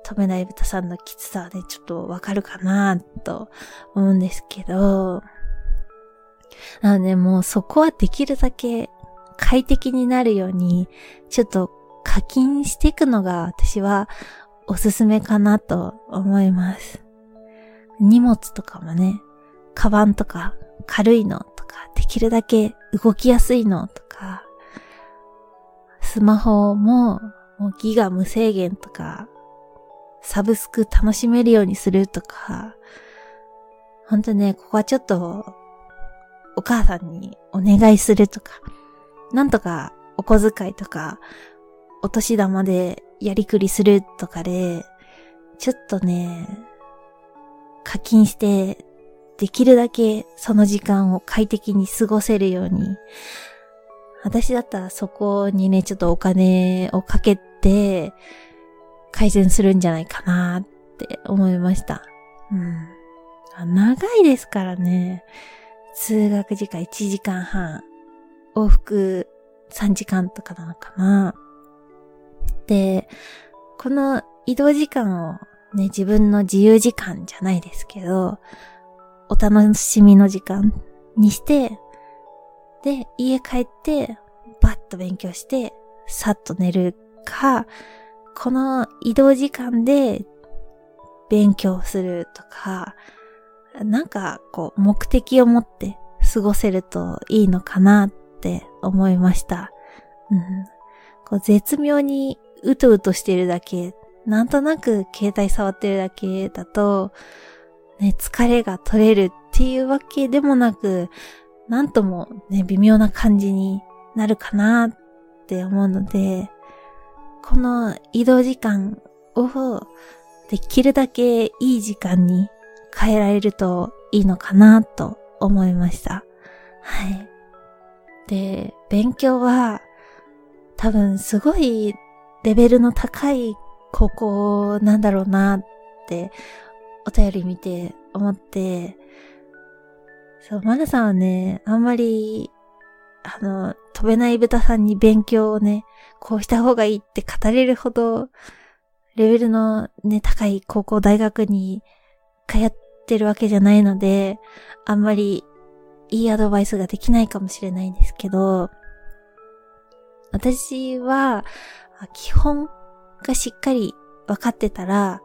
Speaker 1: 止めない豚さんのきつさでちょっとわかるかなと思うんですけど、なのでもうそこはできるだけ快適になるように、ちょっと課金していくのが私はおすすめかなと思います。荷物とかもね、カバンとか軽いのとか、できるだけ動きやすいのとか、スマホももうギガ無制限とか、サブスク楽しめるようにするとか、ほんとね、ここはちょっと、お母さんにお願いするとか、なんとかお小遣いとか、お年玉でやりくりするとかで、ちょっとね、課金して、できるだけその時間を快適に過ごせるように、私だったらそこにね、ちょっとお金をかけて、改善するんじゃないかなって思いました。うん。長いですからね。通学時間1時間半、往復3時間とかなのかな。で、この移動時間をね、自分の自由時間じゃないですけど、お楽しみの時間にして、で、家帰って、バッと勉強して、さっと寝るか、この移動時間で勉強するとか、なんかこう目的を持って過ごせるといいのかなって思いました。うん、こう絶妙にうとうとしてるだけ、なんとなく携帯触ってるだけだと、ね、疲れが取れるっていうわけでもなく、なんともね、微妙な感じになるかなって思うので、この移動時間をできるだけいい時間に変えられるといいのかなと思いました。はい。で、勉強は多分すごいレベルの高い高校なんだろうなってお便り見て思って、そう、マナさんはね、あんまり、あの、飛べない豚さんに勉強をね、こうした方がいいって語れるほど、レベルのね、高い高校大学に通ってるわけじゃないので、あんまりいいアドバイスができないかもしれないんですけど、私は、基本がしっかり分かってたら、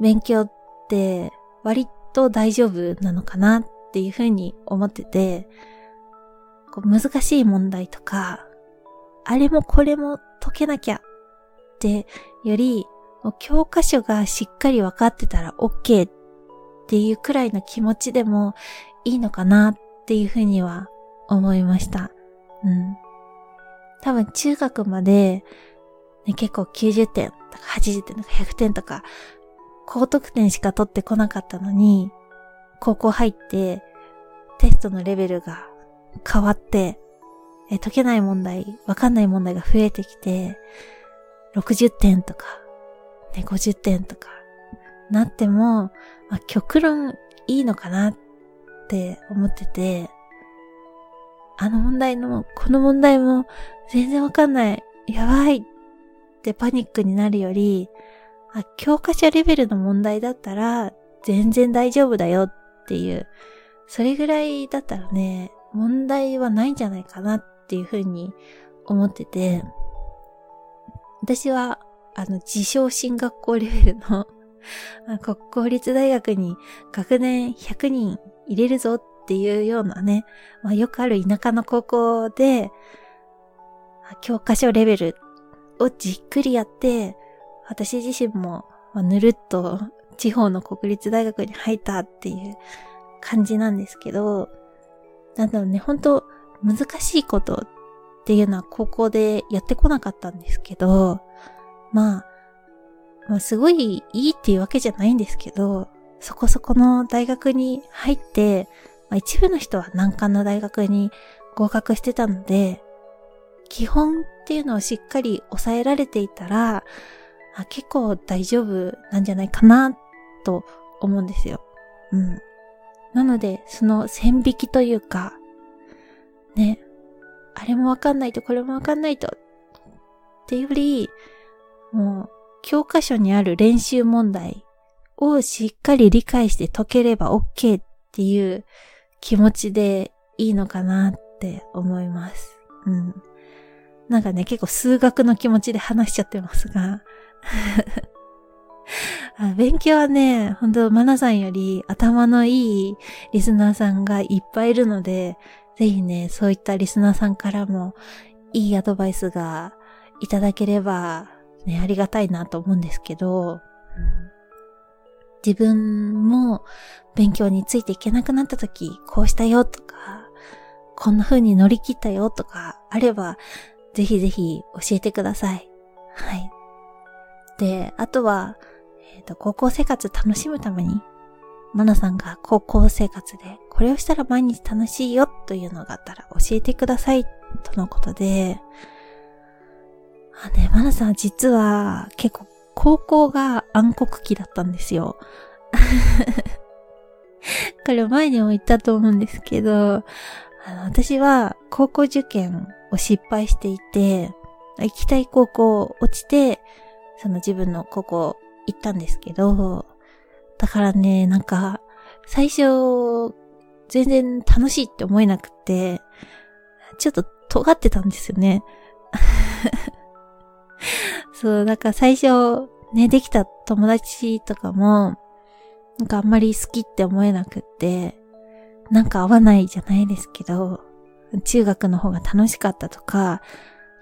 Speaker 1: 勉強って割と大丈夫なのかなっていうふうに思ってて、こう難しい問題とか、あれもこれも解けなきゃってより、教科書がしっかり分かってたら OK っていうくらいの気持ちでもいいのかなっていうふうには思いました。うん。多分中学まで、ね、結構90点とか80点とか100点とか高得点しか取ってこなかったのに、高校入ってテストのレベルが変わって、え解けない問題、わかんない問題が増えてきて、60点とか、ね、50点とか、なっても、まあ、極論いいのかなって思ってて、あの問題の、この問題も全然わかんない、やばいってパニックになるより、あ、教科書レベルの問題だったら全然大丈夫だよっていう、それぐらいだったらね、問題はないんじゃないかなっていうふうに思ってて、私は、あの、自称進学校レベルの [laughs] 国公立大学に学年100人入れるぞっていうようなね、まあ、よくある田舎の高校で、教科書レベルをじっくりやって、私自身も、まあ、ぬるっと地方の国立大学に入ったっていう感じなんですけど、なんだろうね、本当難しいことっていうのは高校でやってこなかったんですけど、まあ、まあ、すごいいいっていうわけじゃないんですけど、そこそこの大学に入って、まあ、一部の人は難関の大学に合格してたので、基本っていうのをしっかり抑えられていたら、あ結構大丈夫なんじゃないかなと思うんですよ。うん。なので、その線引きというか、ね、あれもわかんないとこれもわかんないと、っていうより、もう、教科書にある練習問題をしっかり理解して解ければ OK っていう気持ちでいいのかなって思います。うん。なんかね、結構数学の気持ちで話しちゃってますが、勉強はね、本当マナさんより頭のいいリスナーさんがいっぱいいるので、ぜひね、そういったリスナーさんからもいいアドバイスがいただければ、ね、ありがたいなと思うんですけど、自分も勉強についていけなくなった時、こうしたよとか、こんな風に乗り切ったよとかあれば、ぜひぜひ教えてください。はい。で、あとは、えっ、ー、と、高校生活楽しむために、マナさんが高校生活でこれをしたら毎日楽しいよというのがあったら教えてくださいとのことで、あね、マナさん実は結構高校が暗黒期だったんですよ。[laughs] これ前にも言ったと思うんですけど、あの、私は高校受験を失敗していて、行きたい高校落ちて、その自分の高校行ったんですけど、だからね、なんか、最初、全然楽しいって思えなくて、ちょっと尖ってたんですよね。[laughs] そう、だか最初、ね、できた友達とかも、なんかあんまり好きって思えなくって、なんか合わないじゃないですけど、中学の方が楽しかったとか、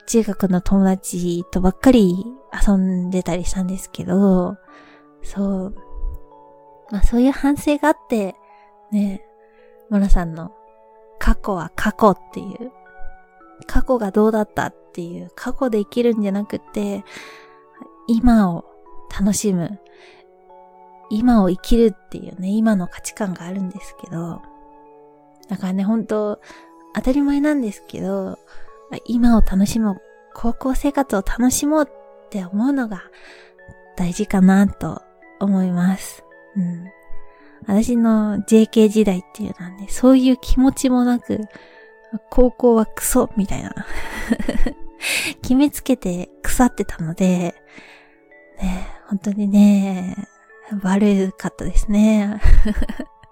Speaker 1: 中学の友達とばっかり遊んでたりしたんですけど、そう。まあそういう反省があって、ね、モラさんの過去は過去っていう、過去がどうだったっていう、過去で生きるんじゃなくて、今を楽しむ、今を生きるっていうね、今の価値観があるんですけど、だからね、本当当たり前なんですけど、今を楽しもう、高校生活を楽しもうって思うのが大事かなと思います。うん。私の JK 時代っていうのはね、そういう気持ちもなく、高校はクソみたいな [laughs] 決めつけて腐ってたので、ね、本当にね、悪かったですね。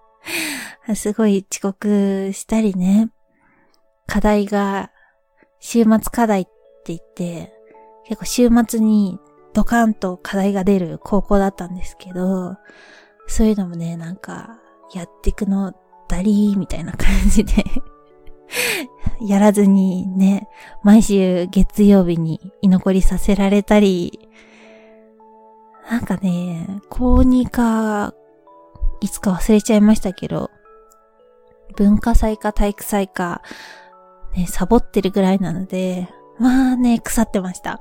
Speaker 1: [laughs] すごい遅刻したりね、課題が週末課題って言って、結構週末にドカンと課題が出る高校だったんですけど、そういうのもね、なんか、やってくのだりーみたいな感じで [laughs] やらずにね、毎週月曜日に居残りさせられたり、なんかね、高2か、いつか忘れちゃいましたけど、文化祭か体育祭か、ね、サボってるぐらいなので、まあね、腐ってました。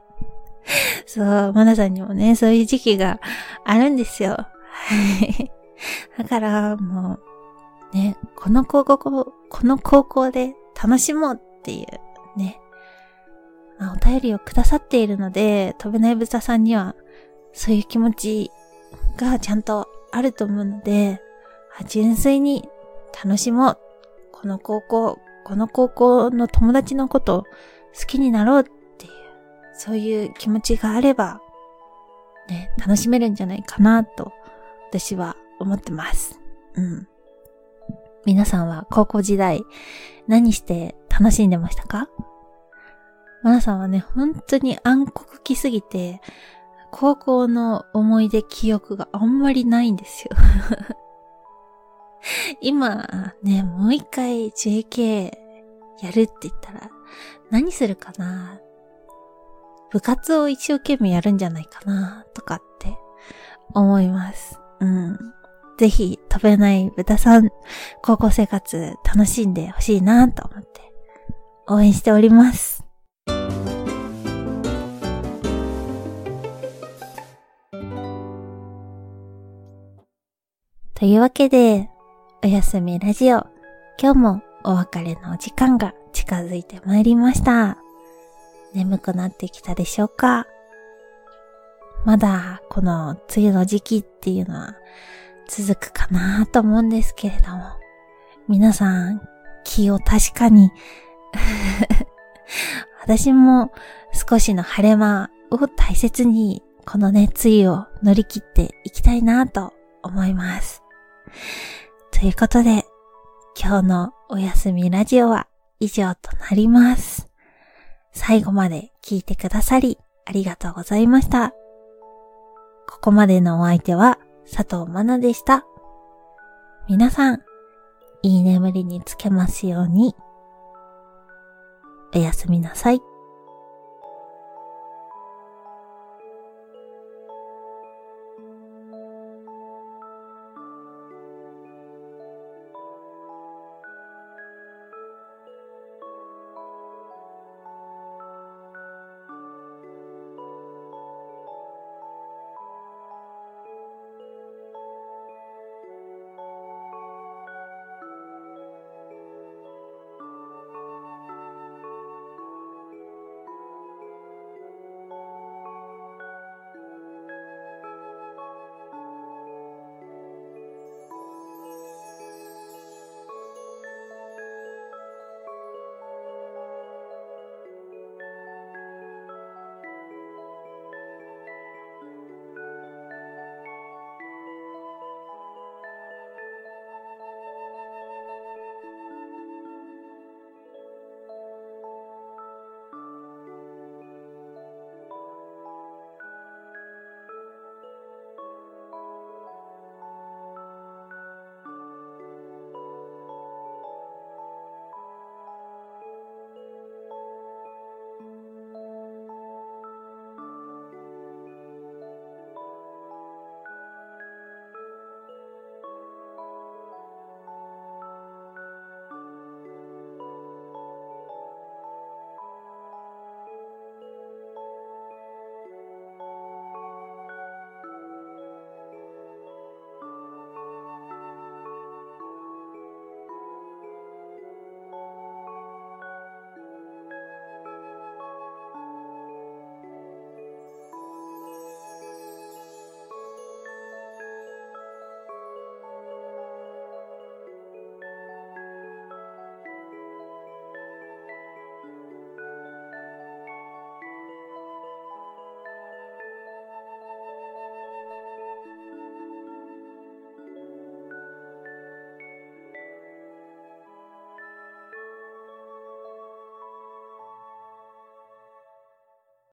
Speaker 1: [laughs] そう、マナさんにもね、そういう時期があるんですよ。はい。だから、もう、ね、この高校、この高校で楽しもうっていうね、まあ、お便りをくださっているので、飛べない豚さんには、そういう気持ちがちゃんとあると思うので、純粋に楽しもう。この高校、この高校の友達のこと好きになろうっていう、そういう気持ちがあれば、ね、楽しめるんじゃないかなと、私は思ってます。うん。皆さんは高校時代、何して楽しんでましたか？マナさんはね、本当に暗黒期すぎて、高校の思い出記憶があんまりないんですよ。今、ね、もう一回 JK やるって言ったら、何するかな？部活を一生懸命やるんじゃないかなとかって思います。うん。ぜひ飛べない豚さん、高校生活楽しんでほしいなと思って応援しております。というわけで、おやすみラジオ。今日もお別れのお時間が近づいてまいりました。眠くなってきたでしょうか？まだこの梅雨の時期っていうのは続くかなと思うんですけれども、皆さん気を確かに [laughs] 私も少しの晴れ間を大切にこのね、梅雨を乗り切っていきたいなと思います。ということで、今日のおやすみラジオは以上となります。最後まで聞いてくださりありがとうございました。ここまでのお相手は佐藤まなでした。皆さん、いい眠りにつけますように。おやすみなさい。